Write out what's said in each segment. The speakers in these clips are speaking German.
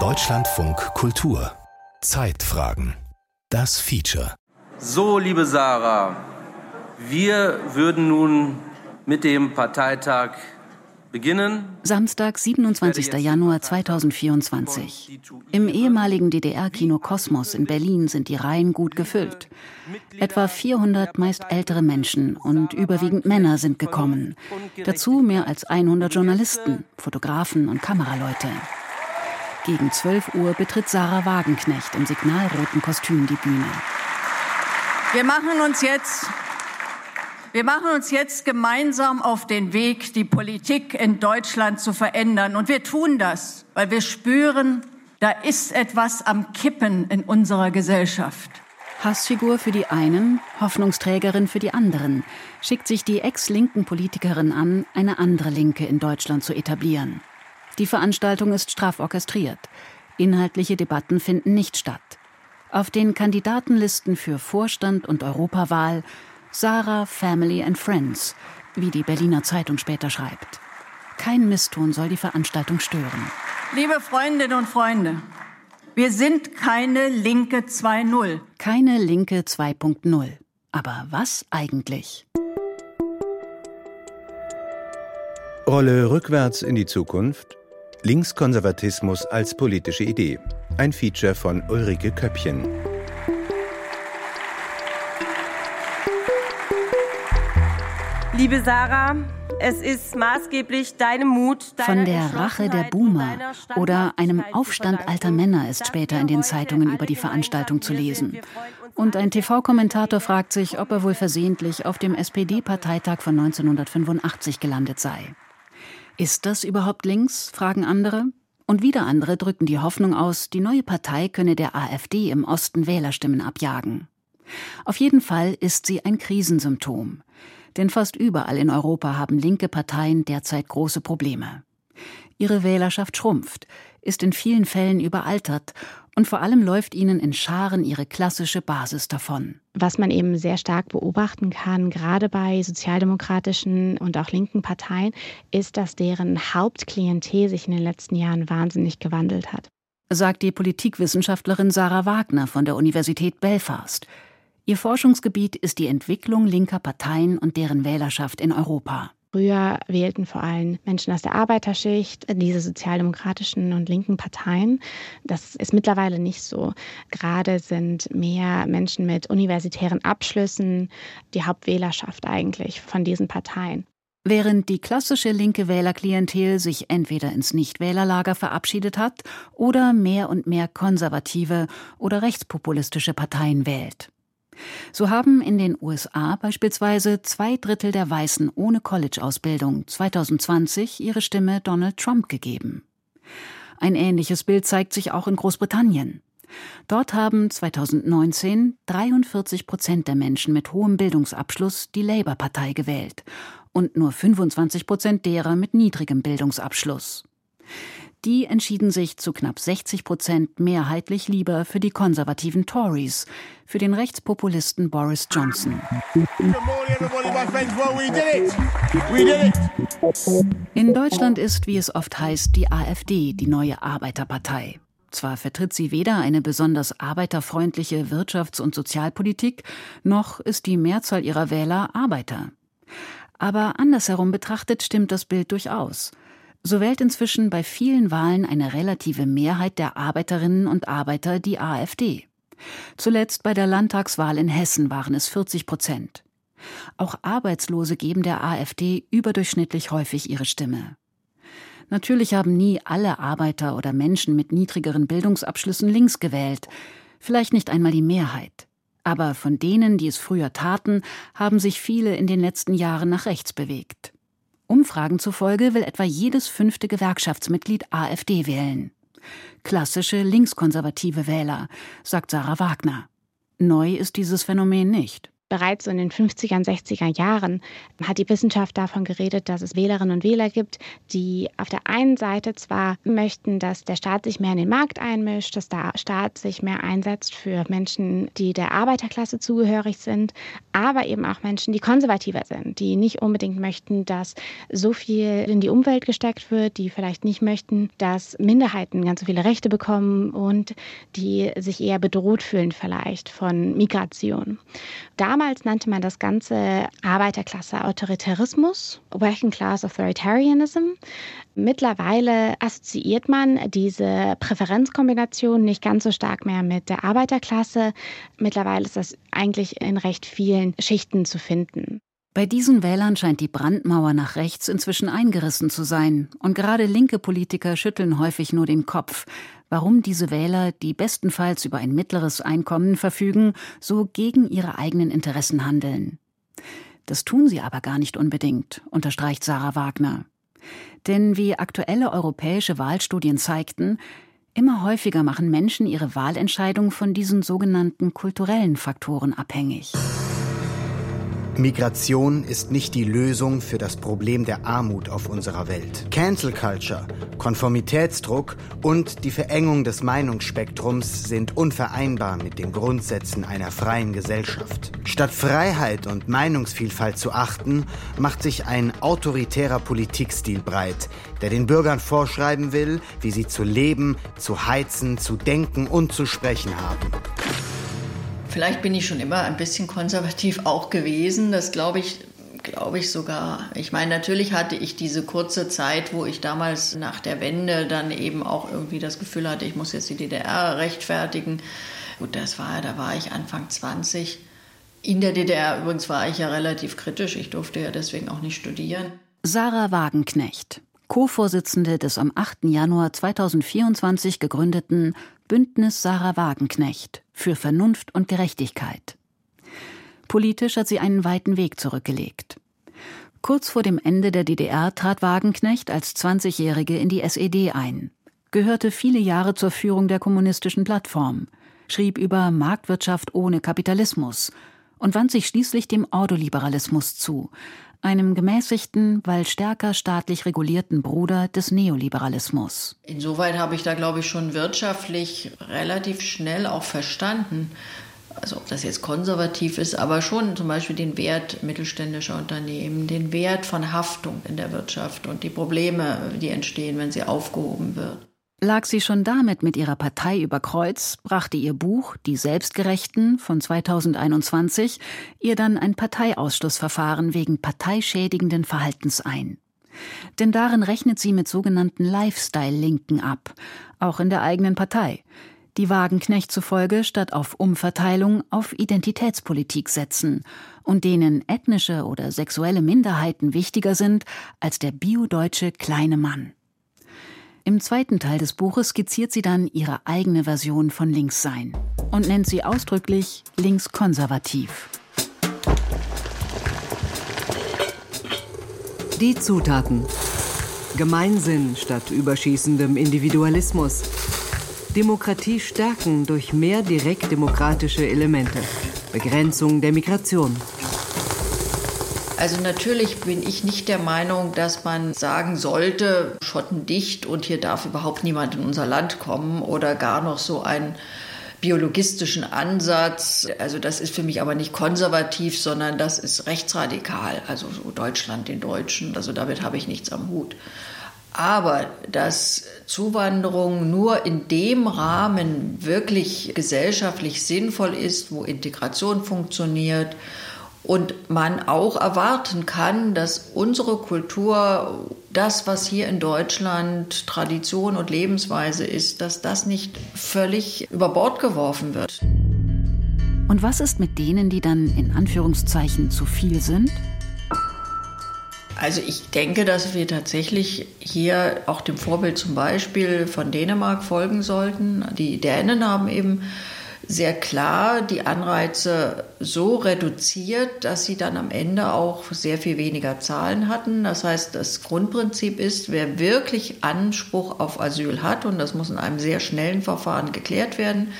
Deutschlandfunk Kultur Zeitfragen Das Feature So, liebe Sarah, wir würden nun mit dem Parteitag. Samstag, 27. Januar 2024. Im ehemaligen DDR-Kino Kosmos in Berlin sind die Reihen gut gefüllt. Etwa 400 meist ältere Menschen und überwiegend Männer sind gekommen. Dazu mehr als 100 Journalisten, Fotografen und Kameraleute. Gegen 12 Uhr betritt Sarah Wagenknecht im signalroten Kostüm die Bühne. Wir machen uns jetzt wir machen uns jetzt gemeinsam auf den Weg, die Politik in Deutschland zu verändern. Und wir tun das, weil wir spüren, da ist etwas am Kippen in unserer Gesellschaft. Hassfigur für die einen, Hoffnungsträgerin für die anderen, schickt sich die ex-linken Politikerin an, eine andere Linke in Deutschland zu etablieren. Die Veranstaltung ist straff orchestriert. Inhaltliche Debatten finden nicht statt. Auf den Kandidatenlisten für Vorstand und Europawahl Sarah Family and Friends, wie die Berliner Zeitung später schreibt. Kein Misston soll die Veranstaltung stören. Liebe Freundinnen und Freunde, wir sind keine Linke 2.0. Keine Linke 2.0. Aber was eigentlich? Rolle rückwärts in die Zukunft. Linkskonservatismus als politische Idee. Ein Feature von Ulrike Köppchen. Liebe Sarah, es ist maßgeblich deinem Mut. Von der Rache der Boomer oder einem Aufstand alter Männer ist später in den Zeitungen über die Veranstaltung zu lesen. Und ein TV-Kommentator fragt sich, ob er wohl versehentlich auf dem SPD-Parteitag von 1985 gelandet sei. Ist das überhaupt links? fragen andere. Und wieder andere drücken die Hoffnung aus, die neue Partei könne der AfD im Osten Wählerstimmen abjagen. Auf jeden Fall ist sie ein Krisensymptom. Denn fast überall in Europa haben linke Parteien derzeit große Probleme. Ihre Wählerschaft schrumpft, ist in vielen Fällen überaltert und vor allem läuft ihnen in Scharen ihre klassische Basis davon. Was man eben sehr stark beobachten kann, gerade bei sozialdemokratischen und auch linken Parteien, ist, dass deren Hauptklientel sich in den letzten Jahren wahnsinnig gewandelt hat. Sagt die Politikwissenschaftlerin Sarah Wagner von der Universität Belfast. Ihr Forschungsgebiet ist die Entwicklung linker Parteien und deren Wählerschaft in Europa. Früher wählten vor allem Menschen aus der Arbeiterschicht diese sozialdemokratischen und linken Parteien. Das ist mittlerweile nicht so. Gerade sind mehr Menschen mit universitären Abschlüssen die Hauptwählerschaft eigentlich von diesen Parteien. Während die klassische linke Wählerklientel sich entweder ins Nichtwählerlager verabschiedet hat oder mehr und mehr konservative oder rechtspopulistische Parteien wählt. So haben in den USA beispielsweise zwei Drittel der Weißen ohne College-Ausbildung 2020 ihre Stimme Donald Trump gegeben. Ein ähnliches Bild zeigt sich auch in Großbritannien. Dort haben 2019 43 Prozent der Menschen mit hohem Bildungsabschluss die Labour-Partei gewählt und nur 25 Prozent derer mit niedrigem Bildungsabschluss. Die entschieden sich zu knapp 60 Prozent mehrheitlich lieber für die konservativen Tories, für den Rechtspopulisten Boris Johnson. In Deutschland ist, wie es oft heißt, die AfD die neue Arbeiterpartei. Zwar vertritt sie weder eine besonders arbeiterfreundliche Wirtschafts- und Sozialpolitik, noch ist die Mehrzahl ihrer Wähler Arbeiter. Aber andersherum betrachtet stimmt das Bild durchaus. So wählt inzwischen bei vielen Wahlen eine relative Mehrheit der Arbeiterinnen und Arbeiter die AfD. Zuletzt bei der Landtagswahl in Hessen waren es 40 Prozent. Auch Arbeitslose geben der AfD überdurchschnittlich häufig ihre Stimme. Natürlich haben nie alle Arbeiter oder Menschen mit niedrigeren Bildungsabschlüssen links gewählt, vielleicht nicht einmal die Mehrheit. Aber von denen, die es früher taten, haben sich viele in den letzten Jahren nach rechts bewegt. Umfragen zufolge will etwa jedes fünfte Gewerkschaftsmitglied AfD wählen. Klassische linkskonservative Wähler, sagt Sarah Wagner. Neu ist dieses Phänomen nicht. Bereits so in den 50er und 60er Jahren hat die Wissenschaft davon geredet, dass es Wählerinnen und Wähler gibt, die auf der einen Seite zwar möchten, dass der Staat sich mehr in den Markt einmischt, dass der Staat sich mehr einsetzt für Menschen, die der Arbeiterklasse zugehörig sind, aber eben auch Menschen, die konservativer sind, die nicht unbedingt möchten, dass so viel in die Umwelt gesteckt wird, die vielleicht nicht möchten, dass Minderheiten ganz so viele Rechte bekommen und die sich eher bedroht fühlen vielleicht von Migration. Damals nannte man das Ganze Arbeiterklasse Autoritarismus, Working Class Authoritarianism. Mittlerweile assoziiert man diese Präferenzkombination nicht ganz so stark mehr mit der Arbeiterklasse. Mittlerweile ist das eigentlich in recht vielen Schichten zu finden. Bei diesen Wählern scheint die Brandmauer nach rechts inzwischen eingerissen zu sein, und gerade linke Politiker schütteln häufig nur den Kopf, warum diese Wähler, die bestenfalls über ein mittleres Einkommen verfügen, so gegen ihre eigenen Interessen handeln. Das tun sie aber gar nicht unbedingt, unterstreicht Sarah Wagner. Denn wie aktuelle europäische Wahlstudien zeigten, immer häufiger machen Menschen ihre Wahlentscheidung von diesen sogenannten kulturellen Faktoren abhängig. Migration ist nicht die Lösung für das Problem der Armut auf unserer Welt. Cancel Culture, Konformitätsdruck und die Verengung des Meinungsspektrums sind unvereinbar mit den Grundsätzen einer freien Gesellschaft. Statt Freiheit und Meinungsvielfalt zu achten, macht sich ein autoritärer Politikstil breit, der den Bürgern vorschreiben will, wie sie zu leben, zu heizen, zu denken und zu sprechen haben. Vielleicht bin ich schon immer ein bisschen konservativ auch gewesen. Das glaube ich, glaube ich sogar. Ich meine, natürlich hatte ich diese kurze Zeit, wo ich damals nach der Wende dann eben auch irgendwie das Gefühl hatte, ich muss jetzt die DDR rechtfertigen. Gut, das war, da war ich Anfang 20. In der DDR übrigens war ich ja relativ kritisch. Ich durfte ja deswegen auch nicht studieren. Sarah Wagenknecht, Co-Vorsitzende des am 8. Januar 2024 gegründeten Bündnis Sarah Wagenknecht für Vernunft und Gerechtigkeit. Politisch hat sie einen weiten Weg zurückgelegt. Kurz vor dem Ende der DDR trat Wagenknecht als 20-Jährige in die SED ein, gehörte viele Jahre zur Führung der kommunistischen Plattform, schrieb über Marktwirtschaft ohne Kapitalismus und wand sich schließlich dem Ordoliberalismus zu, einem gemäßigten, weil stärker staatlich regulierten Bruder des Neoliberalismus. Insoweit habe ich da, glaube ich, schon wirtschaftlich relativ schnell auch verstanden, also ob das jetzt konservativ ist, aber schon zum Beispiel den Wert mittelständischer Unternehmen, den Wert von Haftung in der Wirtschaft und die Probleme, die entstehen, wenn sie aufgehoben wird. Lag sie schon damit mit ihrer Partei über Kreuz, brachte ihr Buch Die Selbstgerechten von 2021 ihr dann ein Parteiausschlussverfahren wegen parteischädigenden Verhaltens ein. Denn darin rechnet sie mit sogenannten Lifestyle-Linken ab, auch in der eigenen Partei, die Wagenknecht zufolge statt auf Umverteilung auf Identitätspolitik setzen und denen ethnische oder sexuelle Minderheiten wichtiger sind als der biodeutsche kleine Mann. Im zweiten Teil des Buches skizziert sie dann ihre eigene Version von Linkssein und nennt sie ausdrücklich linkskonservativ. Die Zutaten. Gemeinsinn statt überschießendem Individualismus. Demokratie stärken durch mehr direktdemokratische Elemente. Begrenzung der Migration. Also natürlich bin ich nicht der Meinung, dass man sagen sollte, schottendicht und hier darf überhaupt niemand in unser Land kommen oder gar noch so einen biologistischen Ansatz. Also das ist für mich aber nicht konservativ, sondern das ist rechtsradikal. Also so Deutschland den Deutschen. Also damit habe ich nichts am Hut. Aber dass Zuwanderung nur in dem Rahmen wirklich gesellschaftlich sinnvoll ist, wo Integration funktioniert, und man auch erwarten kann, dass unsere Kultur, das, was hier in Deutschland Tradition und Lebensweise ist, dass das nicht völlig über Bord geworfen wird. Und was ist mit denen, die dann in Anführungszeichen zu viel sind? Also ich denke, dass wir tatsächlich hier auch dem Vorbild zum Beispiel von Dänemark folgen sollten. Die Dänen haben eben sehr klar die Anreize so reduziert, dass sie dann am Ende auch sehr viel weniger Zahlen hatten. Das heißt, das Grundprinzip ist, wer wirklich Anspruch auf Asyl hat, und das muss in einem sehr schnellen Verfahren geklärt werden,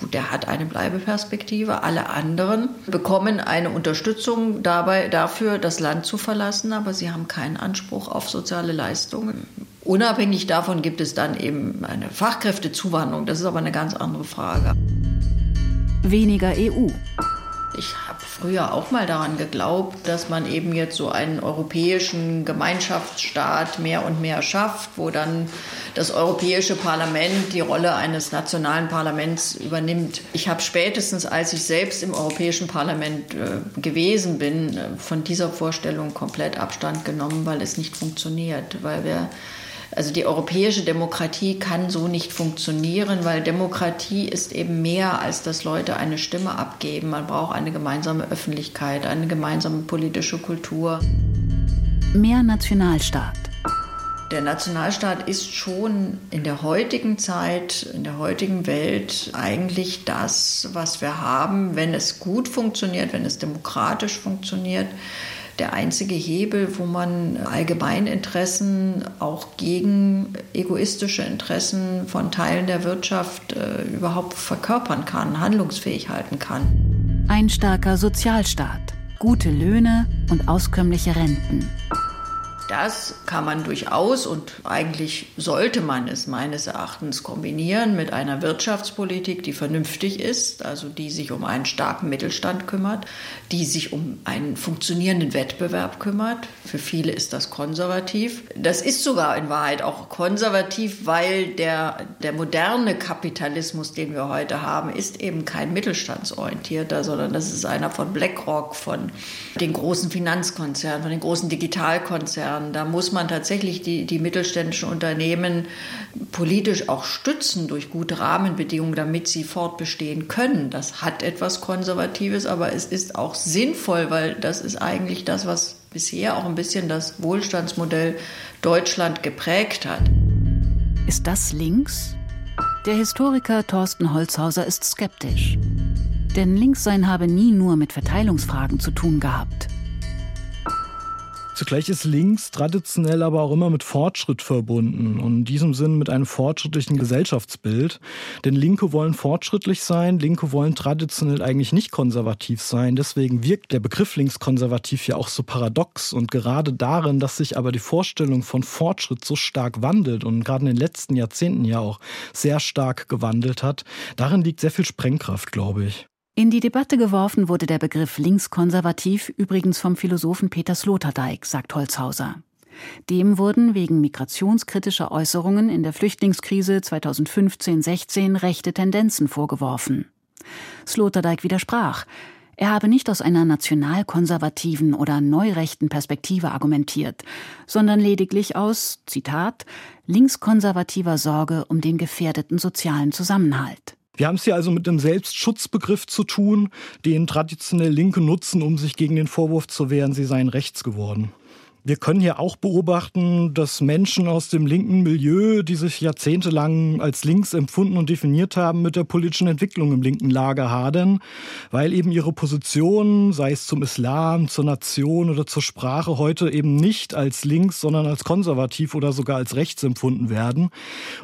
Gut, der hat eine Bleibeperspektive. Alle anderen bekommen eine Unterstützung dabei, dafür, das Land zu verlassen, aber sie haben keinen Anspruch auf soziale Leistungen. Unabhängig davon gibt es dann eben eine Fachkräftezuwanderung. Das ist aber eine ganz andere Frage. Weniger EU. Ich habe früher auch mal daran geglaubt, dass man eben jetzt so einen europäischen Gemeinschaftsstaat mehr und mehr schafft, wo dann das Europäische Parlament die Rolle eines nationalen Parlaments übernimmt. Ich habe spätestens, als ich selbst im Europäischen Parlament äh, gewesen bin, äh, von dieser Vorstellung komplett Abstand genommen, weil es nicht funktioniert, weil wir also die europäische Demokratie kann so nicht funktionieren, weil Demokratie ist eben mehr, als dass Leute eine Stimme abgeben. Man braucht eine gemeinsame Öffentlichkeit, eine gemeinsame politische Kultur. Mehr Nationalstaat. Der Nationalstaat ist schon in der heutigen Zeit, in der heutigen Welt eigentlich das, was wir haben, wenn es gut funktioniert, wenn es demokratisch funktioniert der einzige Hebel, wo man Allgemeininteressen auch gegen egoistische Interessen von Teilen der Wirtschaft äh, überhaupt verkörpern kann, handlungsfähig halten kann. Ein starker Sozialstaat, gute Löhne und auskömmliche Renten. Das kann man durchaus und eigentlich sollte man es meines Erachtens kombinieren mit einer Wirtschaftspolitik, die vernünftig ist, also die sich um einen starken Mittelstand kümmert, die sich um einen funktionierenden Wettbewerb kümmert. Für viele ist das konservativ. Das ist sogar in Wahrheit auch konservativ, weil der, der moderne Kapitalismus, den wir heute haben, ist eben kein mittelstandsorientierter, sondern das ist einer von BlackRock, von den großen Finanzkonzernen, von den großen Digitalkonzernen werden. Da muss man tatsächlich die, die mittelständischen Unternehmen politisch auch stützen durch gute Rahmenbedingungen, damit sie fortbestehen können. Das hat etwas Konservatives, aber es ist auch sinnvoll, weil das ist eigentlich das, was bisher auch ein bisschen das Wohlstandsmodell Deutschland geprägt hat. Ist das links? Der Historiker Thorsten Holzhauser ist skeptisch. Denn Linkssein habe nie nur mit Verteilungsfragen zu tun gehabt. Zugleich ist links traditionell aber auch immer mit Fortschritt verbunden und in diesem Sinn mit einem fortschrittlichen Gesellschaftsbild. Denn Linke wollen fortschrittlich sein, Linke wollen traditionell eigentlich nicht konservativ sein. Deswegen wirkt der Begriff linkskonservativ ja auch so paradox und gerade darin, dass sich aber die Vorstellung von Fortschritt so stark wandelt und gerade in den letzten Jahrzehnten ja auch sehr stark gewandelt hat, darin liegt sehr viel Sprengkraft, glaube ich. In die Debatte geworfen wurde der Begriff linkskonservativ übrigens vom Philosophen Peter Sloterdijk, sagt Holzhauser. Dem wurden wegen migrationskritischer Äußerungen in der Flüchtlingskrise 2015-16 rechte Tendenzen vorgeworfen. Sloterdijk widersprach. Er habe nicht aus einer nationalkonservativen oder neurechten Perspektive argumentiert, sondern lediglich aus, Zitat, linkskonservativer Sorge um den gefährdeten sozialen Zusammenhalt. Wir haben es hier also mit einem Selbstschutzbegriff zu tun, den traditionell Linke nutzen, um sich gegen den Vorwurf zu wehren, sie seien rechts geworden. Wir können hier auch beobachten, dass Menschen aus dem linken Milieu, die sich jahrzehntelang als links empfunden und definiert haben, mit der politischen Entwicklung im linken Lager hadern, weil eben ihre Position, sei es zum Islam, zur Nation oder zur Sprache, heute eben nicht als links, sondern als konservativ oder sogar als rechts empfunden werden.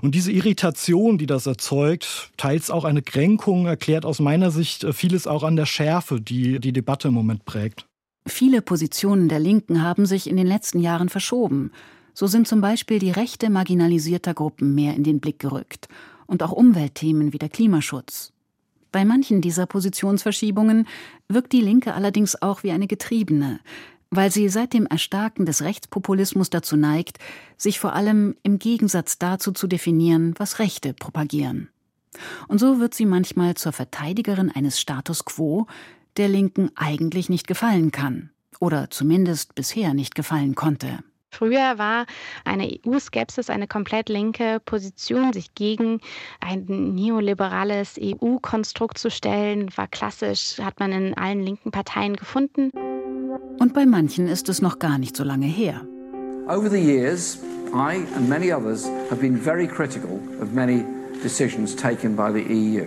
Und diese Irritation, die das erzeugt, teils auch eine Kränkung, erklärt aus meiner Sicht vieles auch an der Schärfe, die die Debatte im Moment prägt. Viele Positionen der Linken haben sich in den letzten Jahren verschoben. So sind zum Beispiel die Rechte marginalisierter Gruppen mehr in den Blick gerückt und auch Umweltthemen wie der Klimaschutz. Bei manchen dieser Positionsverschiebungen wirkt die Linke allerdings auch wie eine Getriebene, weil sie seit dem Erstarken des Rechtspopulismus dazu neigt, sich vor allem im Gegensatz dazu zu definieren, was Rechte propagieren. Und so wird sie manchmal zur Verteidigerin eines Status quo, der Linken eigentlich nicht gefallen kann oder zumindest bisher nicht gefallen konnte. Früher war eine EU-Skepsis eine komplett linke Position, sich gegen ein neoliberales EU-Konstrukt zu stellen, war klassisch, hat man in allen linken Parteien gefunden. Und bei manchen ist es noch gar nicht so lange her. Over the years, I and many others have been very critical of many decisions taken by the EU.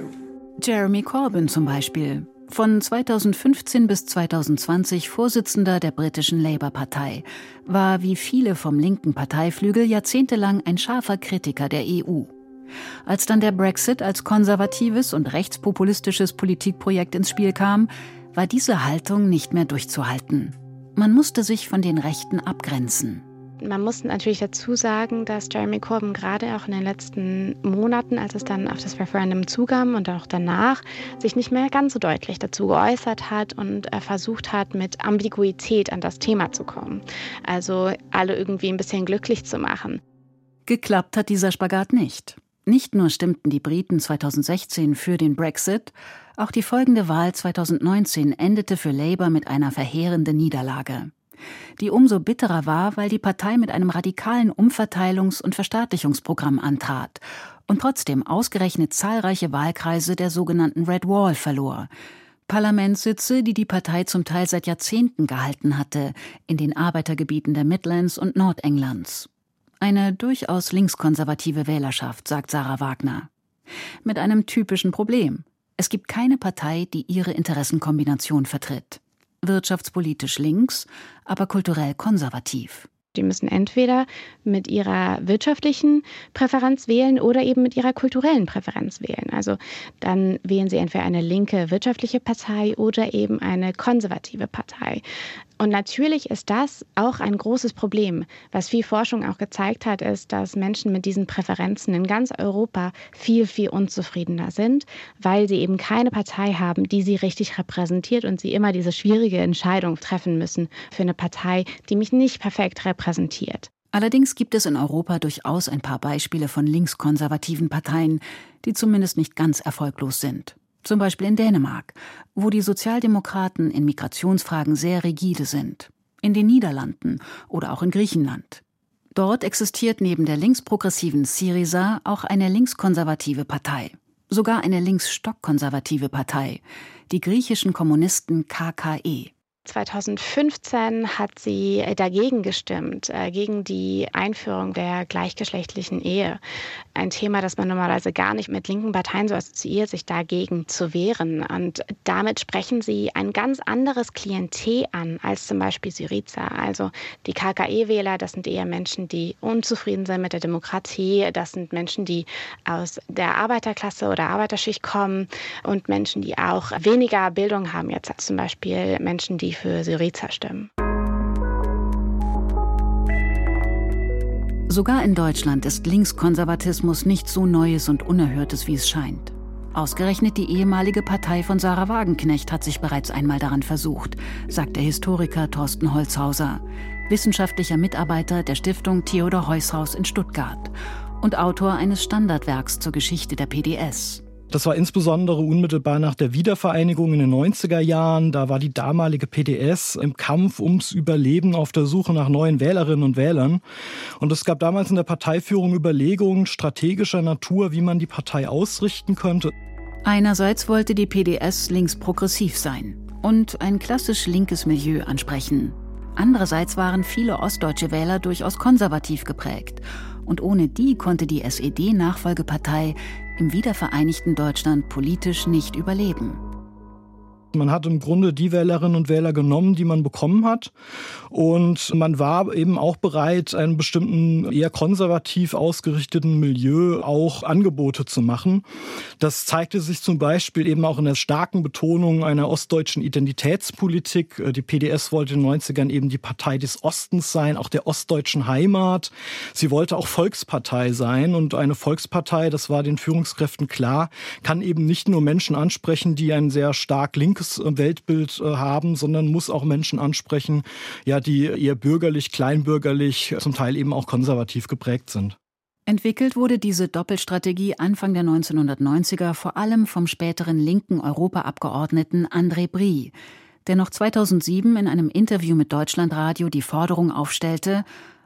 Jeremy Corbyn zum Beispiel, von 2015 bis 2020 Vorsitzender der britischen Labour-Partei, war wie viele vom linken Parteiflügel jahrzehntelang ein scharfer Kritiker der EU. Als dann der Brexit als konservatives und rechtspopulistisches Politikprojekt ins Spiel kam, war diese Haltung nicht mehr durchzuhalten. Man musste sich von den Rechten abgrenzen. Man muss natürlich dazu sagen, dass Jeremy Corbyn gerade auch in den letzten Monaten, als es dann auf das Referendum zugam und auch danach, sich nicht mehr ganz so deutlich dazu geäußert hat und äh, versucht hat, mit Ambiguität an das Thema zu kommen. Also alle irgendwie ein bisschen glücklich zu machen. Geklappt hat dieser Spagat nicht. Nicht nur stimmten die Briten 2016 für den Brexit, auch die folgende Wahl 2019 endete für Labour mit einer verheerenden Niederlage die umso bitterer war, weil die Partei mit einem radikalen Umverteilungs- und Verstaatlichungsprogramm antrat und trotzdem ausgerechnet zahlreiche Wahlkreise der sogenannten Red Wall verlor. Parlamentssitze, die die Partei zum Teil seit Jahrzehnten gehalten hatte, in den Arbeitergebieten der Midlands und Nordenglands. Eine durchaus linkskonservative Wählerschaft, sagt Sarah Wagner. Mit einem typischen Problem. Es gibt keine Partei, die ihre Interessenkombination vertritt wirtschaftspolitisch links, aber kulturell konservativ. Die müssen entweder mit ihrer wirtschaftlichen Präferenz wählen oder eben mit ihrer kulturellen Präferenz wählen. Also dann wählen sie entweder eine linke wirtschaftliche Partei oder eben eine konservative Partei. Und natürlich ist das auch ein großes Problem. Was viel Forschung auch gezeigt hat, ist, dass Menschen mit diesen Präferenzen in ganz Europa viel, viel unzufriedener sind, weil sie eben keine Partei haben, die sie richtig repräsentiert und sie immer diese schwierige Entscheidung treffen müssen für eine Partei, die mich nicht perfekt repräsentiert. Allerdings gibt es in Europa durchaus ein paar Beispiele von linkskonservativen Parteien, die zumindest nicht ganz erfolglos sind. Zum Beispiel in Dänemark, wo die Sozialdemokraten in Migrationsfragen sehr rigide sind. In den Niederlanden oder auch in Griechenland. Dort existiert neben der linksprogressiven Syriza auch eine linkskonservative Partei. Sogar eine linksstockkonservative Partei, die griechischen Kommunisten KKE. 2015 hat sie äh, dagegen gestimmt, äh, gegen die Einführung der gleichgeschlechtlichen Ehe. Ein Thema, das man normalerweise gar nicht mit linken Parteien so assoziiert, sich dagegen zu wehren. Und damit sprechen sie ein ganz anderes Klientel an als zum Beispiel Syriza. Also die KKE-Wähler, das sind eher Menschen, die unzufrieden sind mit der Demokratie. Das sind Menschen, die aus der Arbeiterklasse oder Arbeiterschicht kommen und Menschen, die auch weniger Bildung haben. Jetzt zum Beispiel Menschen, die für Syriza stimmen. Sogar in Deutschland ist Linkskonservatismus nichts so Neues und Unerhörtes, wie es scheint. Ausgerechnet die ehemalige Partei von Sarah Wagenknecht hat sich bereits einmal daran versucht, sagt der Historiker Thorsten Holzhauser, wissenschaftlicher Mitarbeiter der Stiftung Theodor Heushaus in Stuttgart und Autor eines Standardwerks zur Geschichte der PDS. Das war insbesondere unmittelbar nach der Wiedervereinigung in den 90er Jahren. Da war die damalige PDS im Kampf ums Überleben auf der Suche nach neuen Wählerinnen und Wählern. Und es gab damals in der Parteiführung Überlegungen strategischer Natur, wie man die Partei ausrichten könnte. Einerseits wollte die PDS linksprogressiv sein und ein klassisch linkes Milieu ansprechen. Andererseits waren viele ostdeutsche Wähler durchaus konservativ geprägt. Und ohne die konnte die SED-Nachfolgepartei im wiedervereinigten Deutschland politisch nicht überleben. Man hat im Grunde die Wählerinnen und Wähler genommen, die man bekommen hat. Und man war eben auch bereit, einem bestimmten eher konservativ ausgerichteten Milieu auch Angebote zu machen. Das zeigte sich zum Beispiel eben auch in der starken Betonung einer ostdeutschen Identitätspolitik. Die PDS wollte in den 90ern eben die Partei des Ostens sein, auch der ostdeutschen Heimat. Sie wollte auch Volkspartei sein. Und eine Volkspartei, das war den Führungskräften klar, kann eben nicht nur Menschen ansprechen, die ein sehr stark linkes äh, Weltbild äh, haben, sondern muss auch Menschen ansprechen, ja, die eher bürgerlich, kleinbürgerlich, zum Teil eben auch konservativ geprägt sind. Entwickelt wurde diese Doppelstrategie Anfang der 1990er vor allem vom späteren linken Europaabgeordneten André Brie, der noch 2007 in einem Interview mit Deutschlandradio die Forderung aufstellte,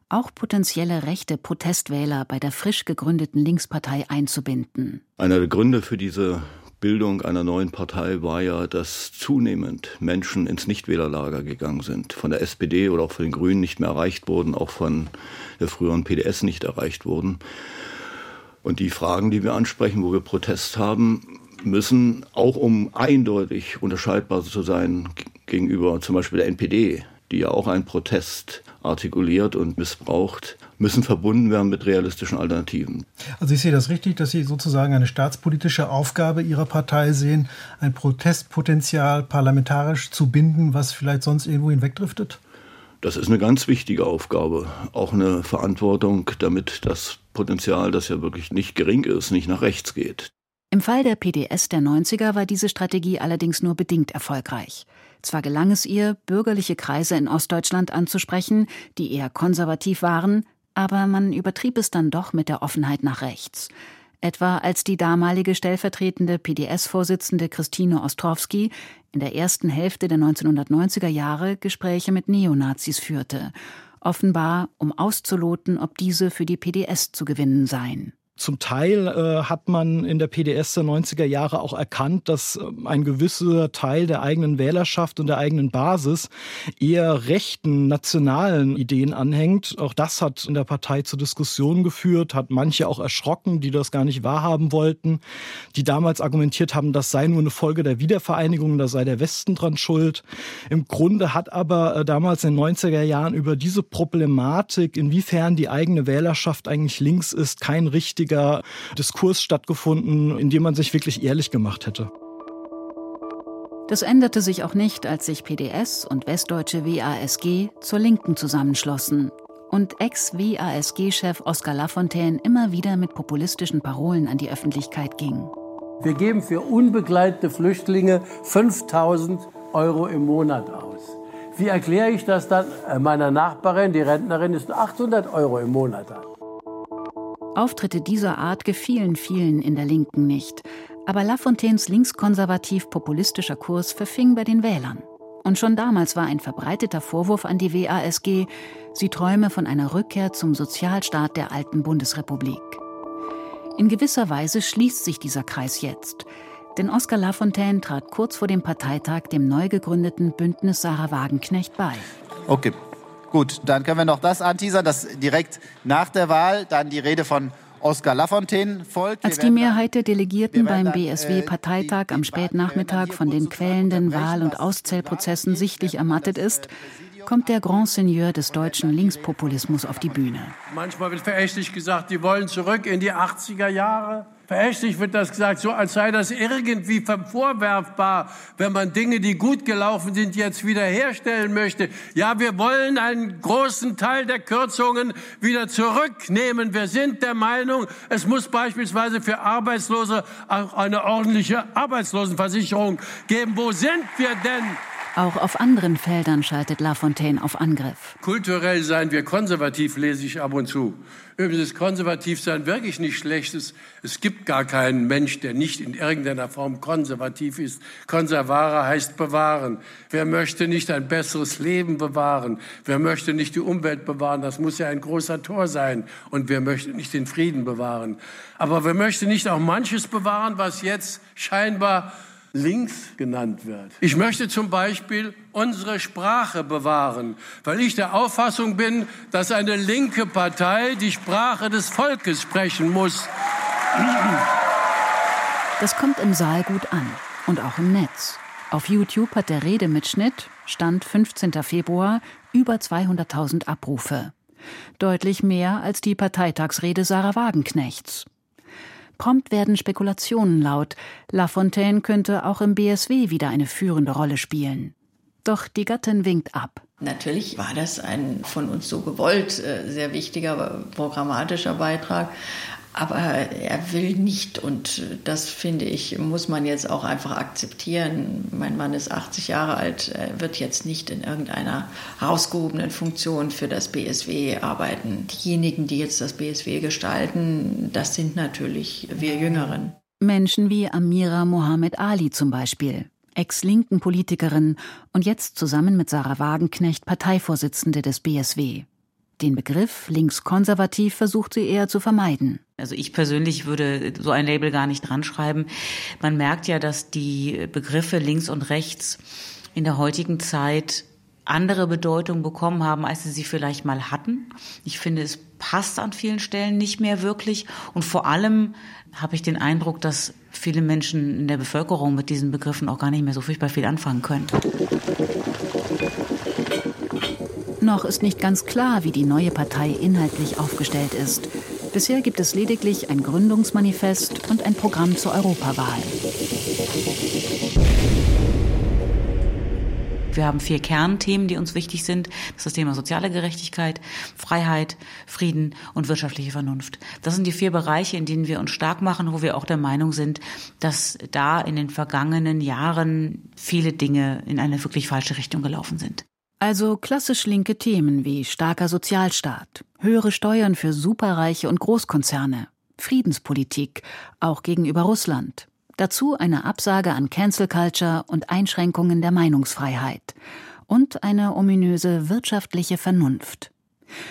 auch potenzielle rechte Protestwähler bei der frisch gegründeten Linkspartei einzubinden. Einer der Gründe für diese Bildung einer neuen Partei war ja, dass zunehmend Menschen ins Nichtwählerlager gegangen sind. Von der SPD oder auch von den Grünen nicht mehr erreicht wurden, auch von der früheren PDS nicht erreicht wurden. Und die Fragen, die wir ansprechen, wo wir Protest haben, müssen auch um eindeutig unterscheidbar zu sein gegenüber zum Beispiel der NPD, die ja auch einen Protest artikuliert und missbraucht, müssen verbunden werden mit realistischen Alternativen. Also ich sehe das richtig, dass Sie sozusagen eine staatspolitische Aufgabe Ihrer Partei sehen, ein Protestpotenzial parlamentarisch zu binden, was vielleicht sonst irgendwo hinwegdriftet? Das ist eine ganz wichtige Aufgabe, auch eine Verantwortung, damit das Potenzial, das ja wirklich nicht gering ist, nicht nach rechts geht. Im Fall der PDS der 90er war diese Strategie allerdings nur bedingt erfolgreich. Zwar gelang es ihr, bürgerliche Kreise in Ostdeutschland anzusprechen, die eher konservativ waren, aber man übertrieb es dann doch mit der Offenheit nach rechts. Etwa als die damalige stellvertretende PDS-Vorsitzende Christine Ostrowski in der ersten Hälfte der 1990er Jahre Gespräche mit Neonazis führte, offenbar um auszuloten, ob diese für die PDS zu gewinnen seien. Zum Teil äh, hat man in der PDS der 90er Jahre auch erkannt, dass äh, ein gewisser Teil der eigenen Wählerschaft und der eigenen Basis eher rechten, nationalen Ideen anhängt. Auch das hat in der Partei zu Diskussionen geführt, hat manche auch erschrocken, die das gar nicht wahrhaben wollten, die damals argumentiert haben, das sei nur eine Folge der Wiedervereinigung, da sei der Westen dran schuld. Im Grunde hat aber äh, damals in den 90er Jahren über diese Problematik, inwiefern die eigene Wählerschaft eigentlich links ist, kein richtiger richtiger Diskurs stattgefunden, in dem man sich wirklich ehrlich gemacht hätte. Das änderte sich auch nicht, als sich PDS und westdeutsche WASG zur Linken zusammenschlossen und Ex-WASG-Chef Oskar Lafontaine immer wieder mit populistischen Parolen an die Öffentlichkeit ging. Wir geben für unbegleitete Flüchtlinge 5000 Euro im Monat aus. Wie erkläre ich das dann meiner Nachbarin, die Rentnerin ist 800 Euro im Monat hat? Auftritte dieser Art gefielen vielen in der Linken nicht, aber Lafontaines linkskonservativ-populistischer Kurs verfing bei den Wählern. Und schon damals war ein verbreiteter Vorwurf an die WASG, sie träume von einer Rückkehr zum Sozialstaat der alten Bundesrepublik. In gewisser Weise schließt sich dieser Kreis jetzt, denn Oskar Lafontaine trat kurz vor dem Parteitag dem neu gegründeten Bündnis Sarah Wagenknecht bei. Okay, Gut, dann können wir noch das anteasern, dass direkt nach der Wahl dann die Rede von Oskar Lafontaine folgt. Als die Mehrheit der Delegierten beim BSW-Parteitag am Spätnachmittag von den quälenden Wahl- und Auszählprozessen sichtlich ermattet ist, kommt der Grand Seigneur des deutschen Linkspopulismus auf die Bühne. Manchmal wird verächtlich gesagt, die wollen zurück in die 80er Jahre. Verächtlich wird das gesagt, so als sei das irgendwie vorwerfbar, wenn man Dinge, die gut gelaufen sind, jetzt wiederherstellen möchte. Ja, wir wollen einen großen Teil der Kürzungen wieder zurücknehmen. Wir sind der Meinung, es muss beispielsweise für Arbeitslose auch eine ordentliche Arbeitslosenversicherung geben. Wo sind wir denn? Auch auf anderen Feldern schaltet Lafontaine auf Angriff. Kulturell seien wir konservativ, lese ich ab und zu. Übrigens ist Konservativsein wirklich nicht schlecht. Es gibt gar keinen Mensch, der nicht in irgendeiner Form konservativ ist. Konservare heißt bewahren. Wer möchte nicht ein besseres Leben bewahren? Wer möchte nicht die Umwelt bewahren? Das muss ja ein großer Tor sein. Und wer möchte nicht den Frieden bewahren? Aber wer möchte nicht auch manches bewahren, was jetzt scheinbar links genannt wird. Ich möchte zum Beispiel unsere Sprache bewahren, weil ich der Auffassung bin, dass eine linke Partei die Sprache des Volkes sprechen muss. Das kommt im Saal gut an und auch im Netz. Auf YouTube hat der Redemitschnitt, Stand 15. Februar, über 200.000 Abrufe. Deutlich mehr als die Parteitagsrede Sarah Wagenknechts. Prompt werden Spekulationen laut. Lafontaine könnte auch im BSW wieder eine führende Rolle spielen. Doch die Gattin winkt ab. Natürlich war das ein von uns so gewollt äh, sehr wichtiger programmatischer Beitrag. Aber er will nicht und das finde ich, muss man jetzt auch einfach akzeptieren. Mein Mann ist 80 Jahre alt, er wird jetzt nicht in irgendeiner herausgehobenen Funktion für das BSW arbeiten. Diejenigen, die jetzt das BSW gestalten, das sind natürlich wir Jüngeren. Menschen wie Amira Mohammed Ali zum Beispiel, ex-linken Politikerin und jetzt zusammen mit Sarah Wagenknecht Parteivorsitzende des BSW. Den Begriff linkskonservativ versucht sie eher zu vermeiden. Also ich persönlich würde so ein Label gar nicht dran schreiben. Man merkt ja, dass die Begriffe links und rechts in der heutigen Zeit andere Bedeutung bekommen haben, als sie sie vielleicht mal hatten. Ich finde, es passt an vielen Stellen nicht mehr wirklich. Und vor allem habe ich den Eindruck, dass viele Menschen in der Bevölkerung mit diesen Begriffen auch gar nicht mehr so furchtbar viel anfangen können. Noch ist nicht ganz klar, wie die neue Partei inhaltlich aufgestellt ist. Bisher gibt es lediglich ein Gründungsmanifest und ein Programm zur Europawahl. Wir haben vier Kernthemen, die uns wichtig sind. Das ist das Thema soziale Gerechtigkeit, Freiheit, Frieden und wirtschaftliche Vernunft. Das sind die vier Bereiche, in denen wir uns stark machen, wo wir auch der Meinung sind, dass da in den vergangenen Jahren viele Dinge in eine wirklich falsche Richtung gelaufen sind. Also klassisch linke Themen wie starker Sozialstaat, höhere Steuern für Superreiche und Großkonzerne, Friedenspolitik, auch gegenüber Russland, Dazu eine Absage an Cancel Culture und Einschränkungen der Meinungsfreiheit. Und eine ominöse wirtschaftliche Vernunft.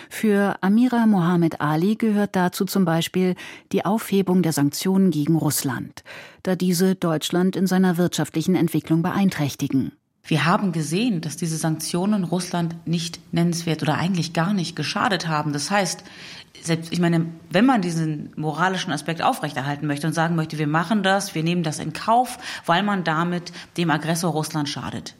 Für Amira Mohammed Ali gehört dazu zum Beispiel die Aufhebung der Sanktionen gegen Russland, da diese Deutschland in seiner wirtschaftlichen Entwicklung beeinträchtigen. Wir haben gesehen, dass diese Sanktionen Russland nicht nennenswert oder eigentlich gar nicht geschadet haben. Das heißt, selbst, ich meine, wenn man diesen moralischen Aspekt aufrechterhalten möchte und sagen möchte, wir machen das, wir nehmen das in Kauf, weil man damit dem Aggressor Russland schadet,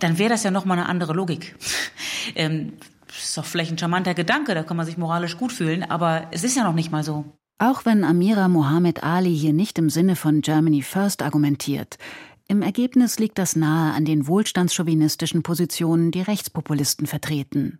dann wäre das ja nochmal eine andere Logik. ähm, ist doch vielleicht ein charmanter Gedanke, da kann man sich moralisch gut fühlen, aber es ist ja noch nicht mal so. Auch wenn Amira Mohammed Ali hier nicht im Sinne von Germany First argumentiert, im Ergebnis liegt das nahe an den wohlstandschauvinistischen Positionen, die Rechtspopulisten vertreten.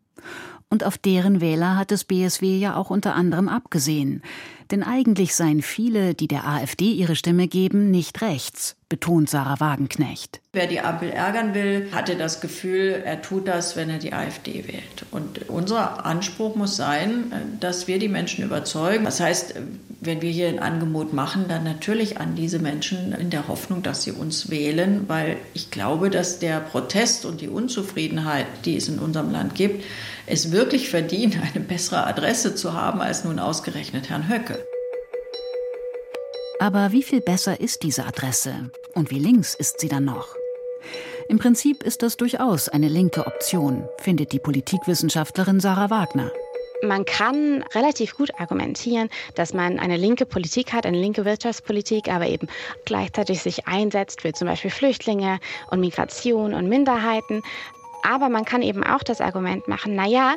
Und auf deren Wähler hat das BSW ja auch unter anderem abgesehen. Denn eigentlich seien viele, die der AfD ihre Stimme geben, nicht rechts, betont Sarah Wagenknecht. Wer die Ampel ärgern will, hatte das Gefühl, er tut das, wenn er die AfD wählt. Und unser Anspruch muss sein, dass wir die Menschen überzeugen. Das heißt, wenn wir hier ein Angebot machen, dann natürlich an diese Menschen in der Hoffnung, dass sie uns wählen, weil ich glaube, dass der Protest und die Unzufriedenheit, die es in unserem Land gibt, es wirklich verdient, eine bessere Adresse zu haben als nun ausgerechnet Herrn Höcke. Aber wie viel besser ist diese Adresse? Und wie links ist sie dann noch? Im Prinzip ist das durchaus eine linke Option, findet die Politikwissenschaftlerin Sarah Wagner. Man kann relativ gut argumentieren, dass man eine linke Politik hat, eine linke Wirtschaftspolitik, aber eben gleichzeitig sich einsetzt für zum Beispiel Flüchtlinge und Migration und Minderheiten. Aber man kann eben auch das Argument machen, naja,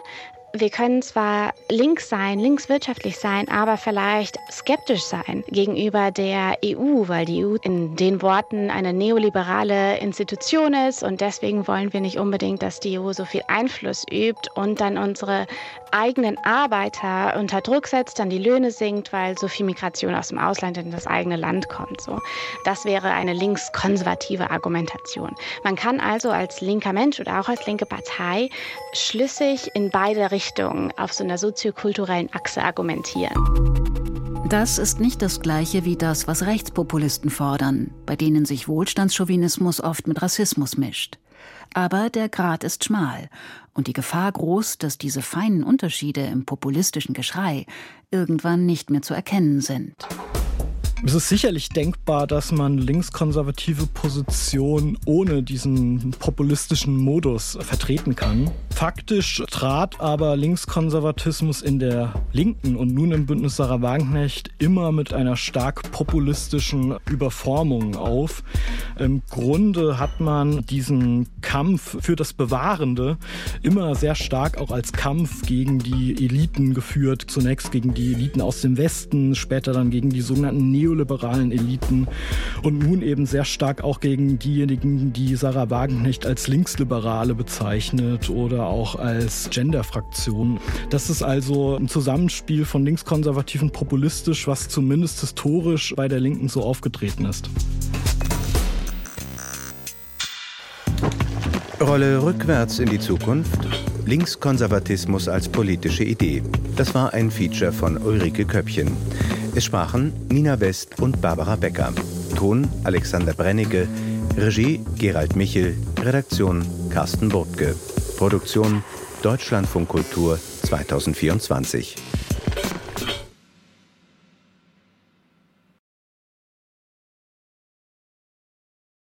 wir können zwar links sein, linkswirtschaftlich sein, aber vielleicht skeptisch sein gegenüber der EU, weil die EU in den Worten eine neoliberale Institution ist und deswegen wollen wir nicht unbedingt, dass die EU so viel Einfluss übt und dann unsere eigenen Arbeiter unter Druck setzt, dann die Löhne sinkt, weil so viel Migration aus dem Ausland in das eigene Land kommt. So, das wäre eine linkskonservative Argumentation. Man kann also als linker Mensch oder auch als linke Partei schlüssig in beide Richtungen Richtung auf so einer soziokulturellen Achse argumentieren. Das ist nicht das Gleiche wie das, was Rechtspopulisten fordern, bei denen sich Wohlstandschauvinismus oft mit Rassismus mischt. Aber der Grat ist schmal und die Gefahr groß, dass diese feinen Unterschiede im populistischen Geschrei irgendwann nicht mehr zu erkennen sind. Es ist sicherlich denkbar, dass man linkskonservative Positionen ohne diesen populistischen Modus vertreten kann. Faktisch trat aber Linkskonservatismus in der Linken und nun im Bündnis Sarah Wagenknecht immer mit einer stark populistischen Überformung auf. Im Grunde hat man diesen Kampf für das Bewahrende immer sehr stark auch als Kampf gegen die Eliten geführt. Zunächst gegen die Eliten aus dem Westen, später dann gegen die sogenannten Neo neoliberalen Eliten und nun eben sehr stark auch gegen diejenigen, die Sarah Wagenknecht als Linksliberale bezeichnet oder auch als Genderfraktion. Das ist also ein Zusammenspiel von linkskonservativen populistisch, was zumindest historisch bei der Linken so aufgetreten ist. Rolle rückwärts in die Zukunft. Linkskonservatismus als politische Idee. Das war ein Feature von Ulrike Köppchen. Es sprachen Nina West und Barbara Becker. Ton Alexander Brennecke. Regie Gerald Michel. Redaktion Carsten Burtke. Produktion Deutschlandfunk Kultur 2024.